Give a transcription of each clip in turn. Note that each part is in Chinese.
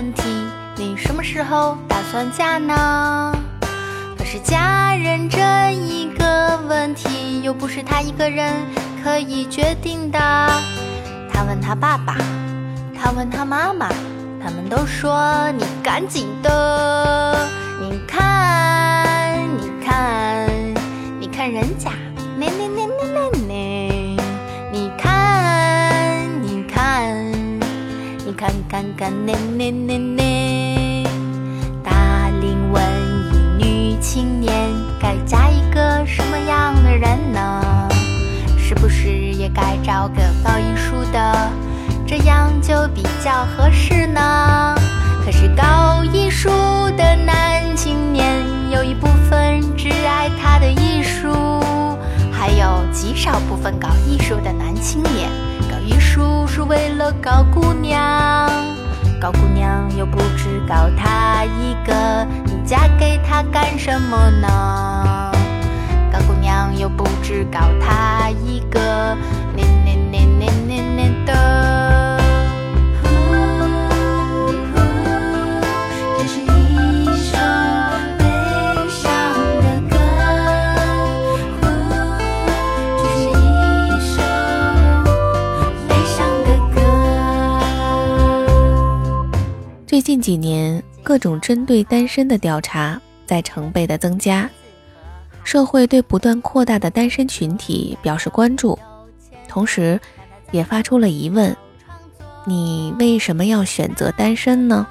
问题，你什么时候打算嫁呢？可是嫁人这一个问题，又不是他一个人可以决定的。他问他爸爸，他问他妈妈，他们都说你赶紧的。你看，你看，你看人家，看看看，那那那那，大龄文艺女青年该嫁一个什么样的人呢？是不是也该找个搞艺术的，这样就比较合适呢？可是搞艺术的男青年有一部分只爱他的艺术，还有极少部分搞艺术的男青年。艺术是为了高姑娘，高姑娘又不止高他一个，你嫁给他干什么呢？近几年，各种针对单身的调查在成倍的增加，社会对不断扩大的单身群体表示关注，同时也发出了疑问：你为什么要选择单身呢？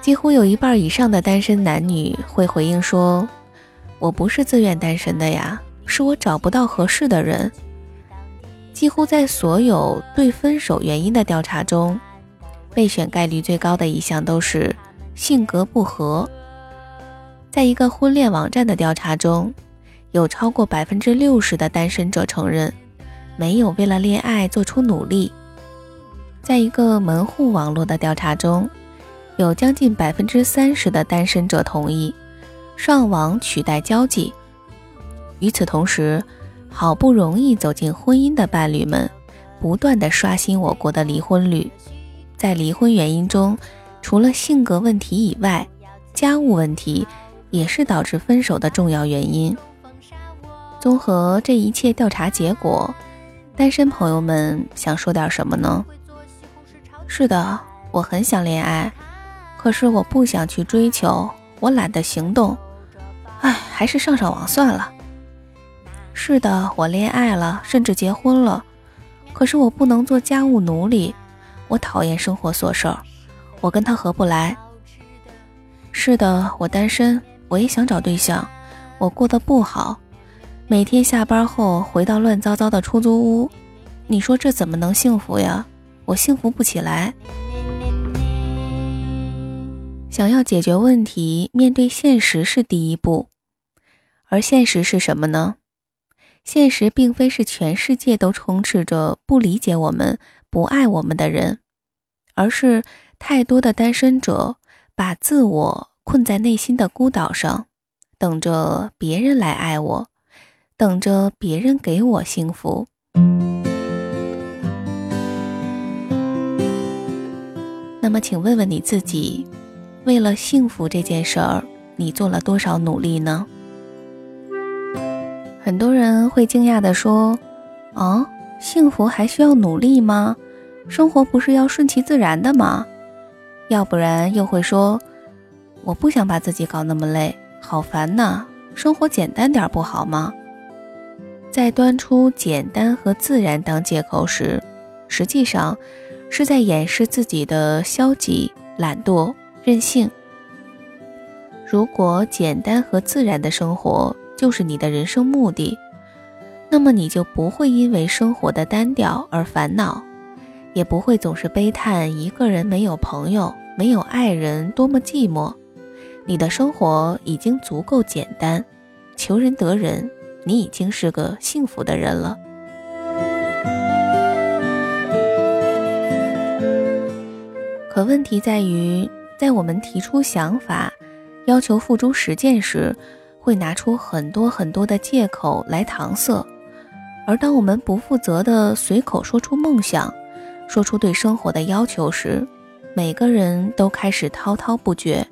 几乎有一半以上的单身男女会回应说：“我不是自愿单身的呀，是我找不到合适的人。”几乎在所有对分手原因的调查中。备选概率最高的一项都是性格不合。在一个婚恋网站的调查中，有超过百分之六十的单身者承认没有为了恋爱做出努力。在一个门户网络的调查中，有将近百分之三十的单身者同意上网取代交际。与此同时，好不容易走进婚姻的伴侣们，不断的刷新我国的离婚率。在离婚原因中，除了性格问题以外，家务问题也是导致分手的重要原因。综合这一切调查结果，单身朋友们想说点什么呢？是的，我很想恋爱，可是我不想去追求，我懒得行动。唉，还是上上网算了。是的，我恋爱了，甚至结婚了，可是我不能做家务奴隶。我讨厌生活琐事儿，我跟他合不来。是的，我单身，我也想找对象，我过得不好，每天下班后回到乱糟糟的出租屋，你说这怎么能幸福呀？我幸福不起来。想要解决问题，面对现实是第一步，而现实是什么呢？现实并非是全世界都充斥着不理解我们。不爱我们的人，而是太多的单身者把自我困在内心的孤岛上，等着别人来爱我，等着别人给我幸福。那么，请问问你自己，为了幸福这件事儿，你做了多少努力呢？很多人会惊讶地说：“哦，幸福还需要努力吗？生活不是要顺其自然的吗？”要不然又会说：“我不想把自己搞那么累，好烦呐，生活简单点不好吗？”在端出简单和自然当借口时，实际上是在掩饰自己的消极、懒惰、任性。如果简单和自然的生活就是你的人生目的，那么你就不会因为生活的单调而烦恼，也不会总是悲叹一个人没有朋友、没有爱人多么寂寞。你的生活已经足够简单，求人得人。你已经是个幸福的人了。可问题在于，在我们提出想法、要求付诸实践时，会拿出很多很多的借口来搪塞；而当我们不负责的随口说出梦想、说出对生活的要求时，每个人都开始滔滔不绝。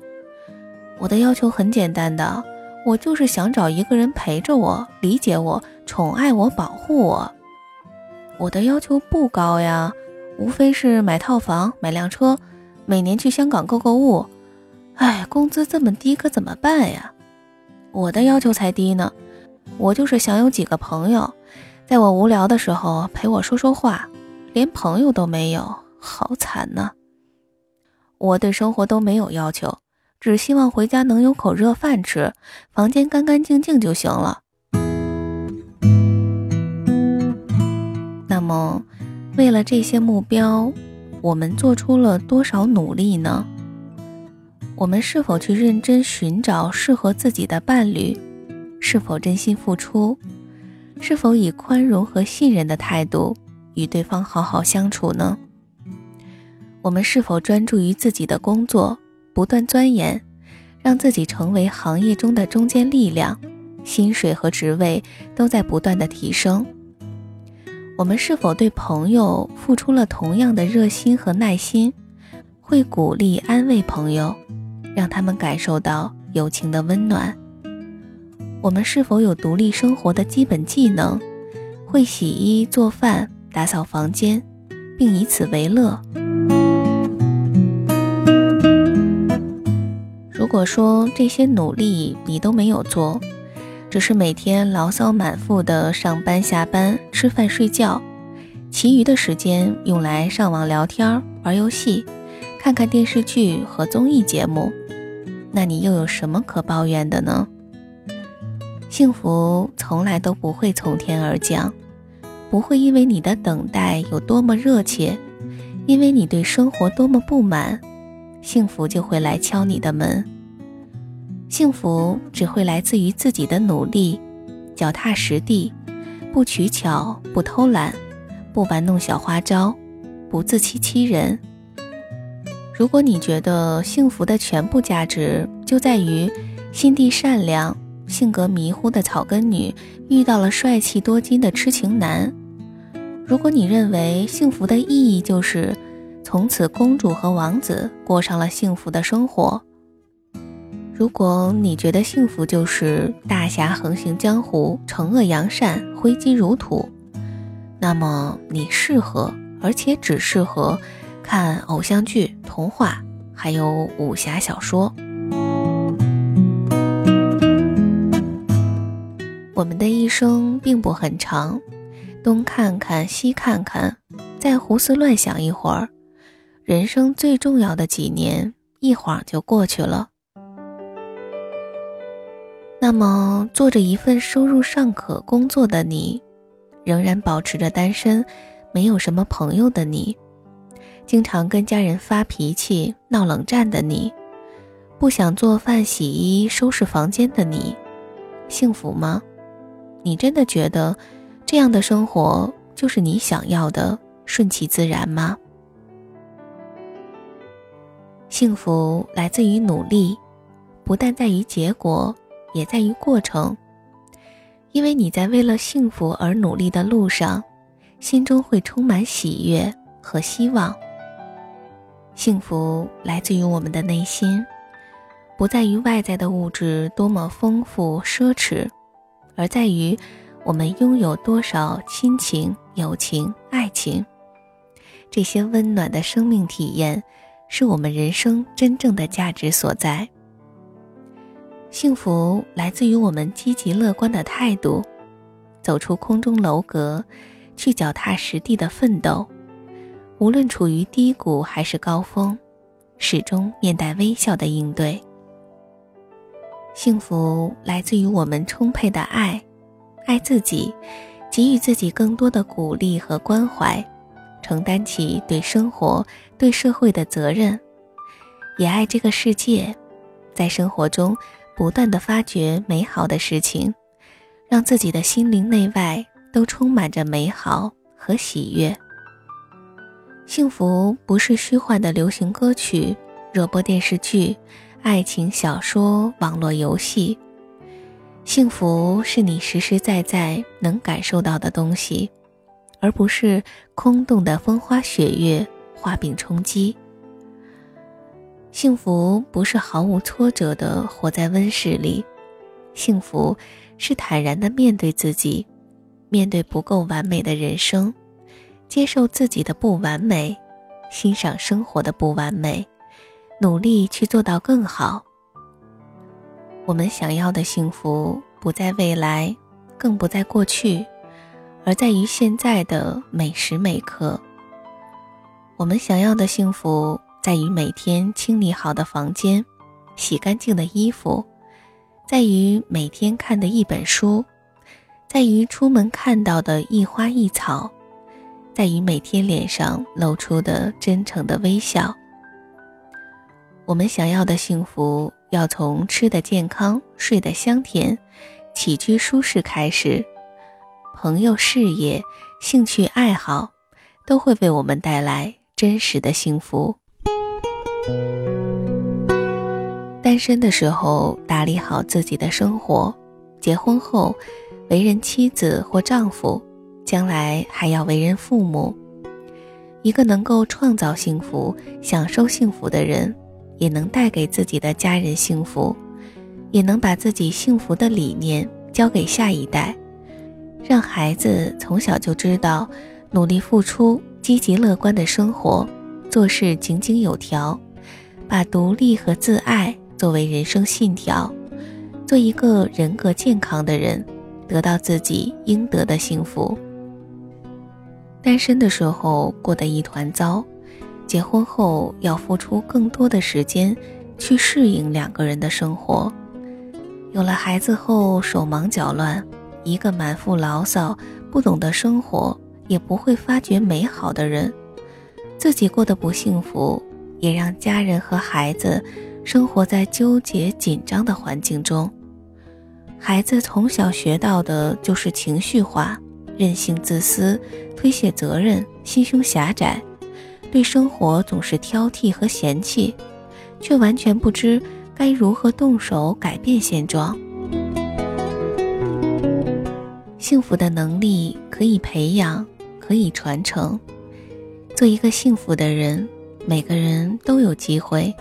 我的要求很简单的。我就是想找一个人陪着我，理解我，宠爱我，保护我。我的要求不高呀，无非是买套房、买辆车，每年去香港购购物。哎，工资这么低，可怎么办呀？我的要求才低呢，我就是想有几个朋友，在我无聊的时候陪我说说话。连朋友都没有，好惨呐！我对生活都没有要求。只希望回家能有口热饭吃，房间干干净净就行了。那么，为了这些目标，我们做出了多少努力呢？我们是否去认真寻找适合自己的伴侣？是否真心付出？是否以宽容和信任的态度与对方好好相处呢？我们是否专注于自己的工作？不断钻研，让自己成为行业中的中坚力量，薪水和职位都在不断的提升。我们是否对朋友付出了同样的热心和耐心？会鼓励安慰朋友，让他们感受到友情的温暖？我们是否有独立生活的基本技能？会洗衣做饭、打扫房间，并以此为乐？如果说这些努力你都没有做，只是每天牢骚满腹的上班、下班、吃饭、睡觉，其余的时间用来上网聊天、玩游戏、看看电视剧和综艺节目，那你又有什么可抱怨的呢？幸福从来都不会从天而降，不会因为你的等待有多么热切，因为你对生活多么不满，幸福就会来敲你的门。幸福只会来自于自己的努力，脚踏实地，不取巧，不偷懒，不玩弄小花招，不自欺欺人。如果你觉得幸福的全部价值就在于心地善良、性格迷糊的草根女遇到了帅气多金的痴情男，如果你认为幸福的意义就是从此公主和王子过上了幸福的生活。如果你觉得幸福就是大侠横行江湖，惩恶扬善，挥金如土，那么你适合，而且只适合看偶像剧、童话，还有武侠小说。我们的一生并不很长，东看看，西看看，再胡思乱想一会儿，人生最重要的几年，一晃就过去了。那么，做着一份收入尚可工作的你，仍然保持着单身，没有什么朋友的你，经常跟家人发脾气、闹冷战的你，不想做饭、洗衣、收拾房间的你，幸福吗？你真的觉得这样的生活就是你想要的顺其自然吗？幸福来自于努力，不但在于结果。也在于过程，因为你在为了幸福而努力的路上，心中会充满喜悦和希望。幸福来自于我们的内心，不在于外在的物质多么丰富奢侈，而在于我们拥有多少亲情、友情、爱情。这些温暖的生命体验，是我们人生真正的价值所在。幸福来自于我们积极乐观的态度，走出空中楼阁，去脚踏实地的奋斗。无论处于低谷还是高峰，始终面带微笑的应对。幸福来自于我们充沛的爱，爱自己，给予自己更多的鼓励和关怀，承担起对生活、对社会的责任，也爱这个世界，在生活中。不断的发掘美好的事情，让自己的心灵内外都充满着美好和喜悦。幸福不是虚幻的流行歌曲、热播电视剧、爱情小说、网络游戏。幸福是你实实在在能感受到的东西，而不是空洞的风花雪月、画饼充饥。幸福不是毫无挫折的活在温室里，幸福是坦然的面对自己，面对不够完美的人生，接受自己的不完美，欣赏生活的不完美，努力去做到更好。我们想要的幸福不在未来，更不在过去，而在于现在的每时每刻。我们想要的幸福。在于每天清理好的房间，洗干净的衣服，在于每天看的一本书，在于出门看到的一花一草，在于每天脸上露出的真诚的微笑。我们想要的幸福，要从吃的健康、睡得香甜、起居舒适开始，朋友、事业、兴趣爱好，都会为我们带来真实的幸福。单身的时候打理好自己的生活，结婚后为人妻子或丈夫，将来还要为人父母。一个能够创造幸福、享受幸福的人，也能带给自己的家人幸福，也能把自己幸福的理念交给下一代，让孩子从小就知道努力付出、积极乐观的生活，做事井井有条。把独立和自爱作为人生信条，做一个人格健康的人，得到自己应得的幸福。单身的时候过得一团糟，结婚后要付出更多的时间去适应两个人的生活。有了孩子后手忙脚乱，一个满腹牢骚、不懂得生活、也不会发掘美好的人，自己过得不幸福。也让家人和孩子生活在纠结紧张的环境中。孩子从小学到的就是情绪化、任性、自私、推卸责任、心胸狭窄，对生活总是挑剔和嫌弃，却完全不知该如何动手改变现状。幸福的能力可以培养，可以传承。做一个幸福的人。每个人都有机会，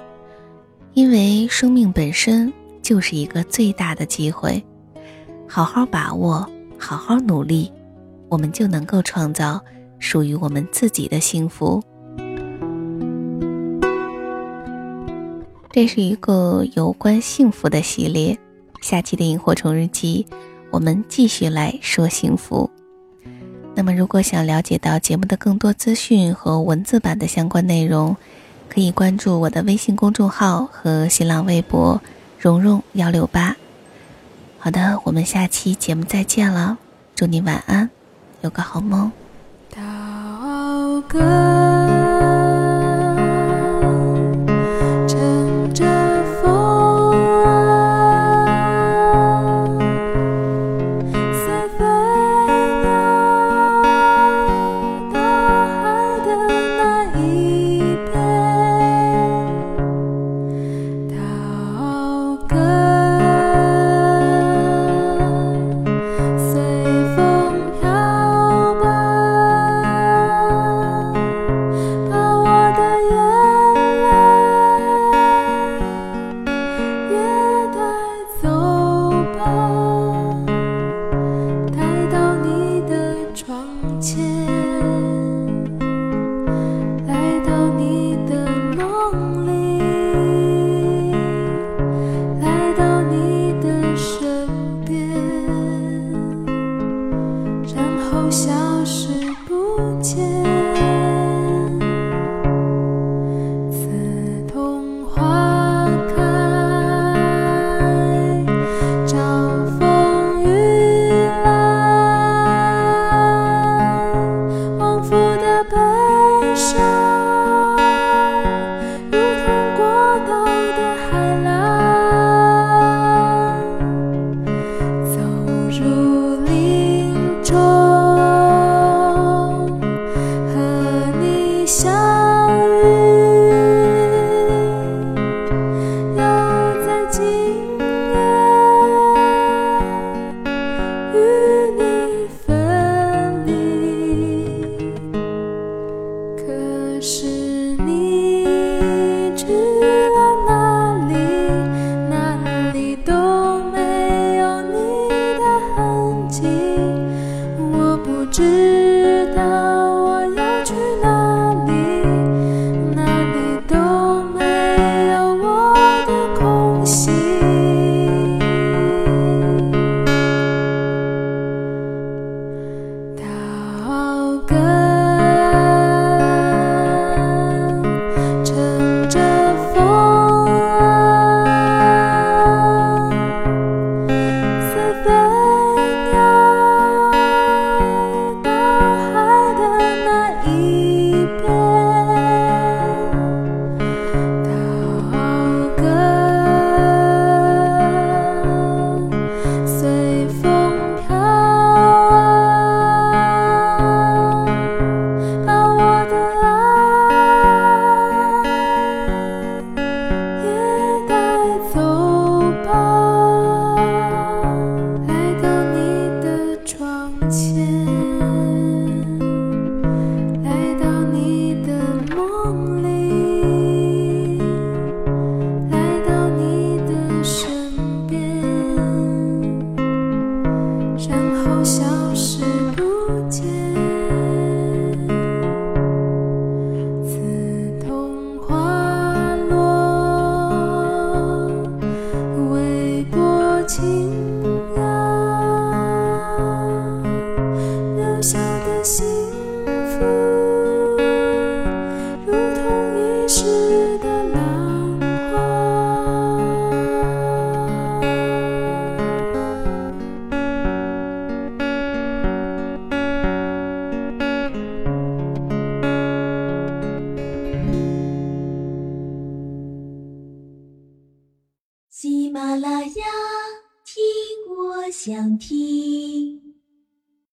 因为生命本身就是一个最大的机会。好好把握，好好努力，我们就能够创造属于我们自己的幸福。这是一个有关幸福的系列，下期的萤火虫日记，我们继续来说幸福。那么，如果想了解到节目的更多资讯和文字版的相关内容，可以关注我的微信公众号和新浪微博“蓉蓉幺六八”。好的，我们下期节目再见了，祝你晚安，有个好梦。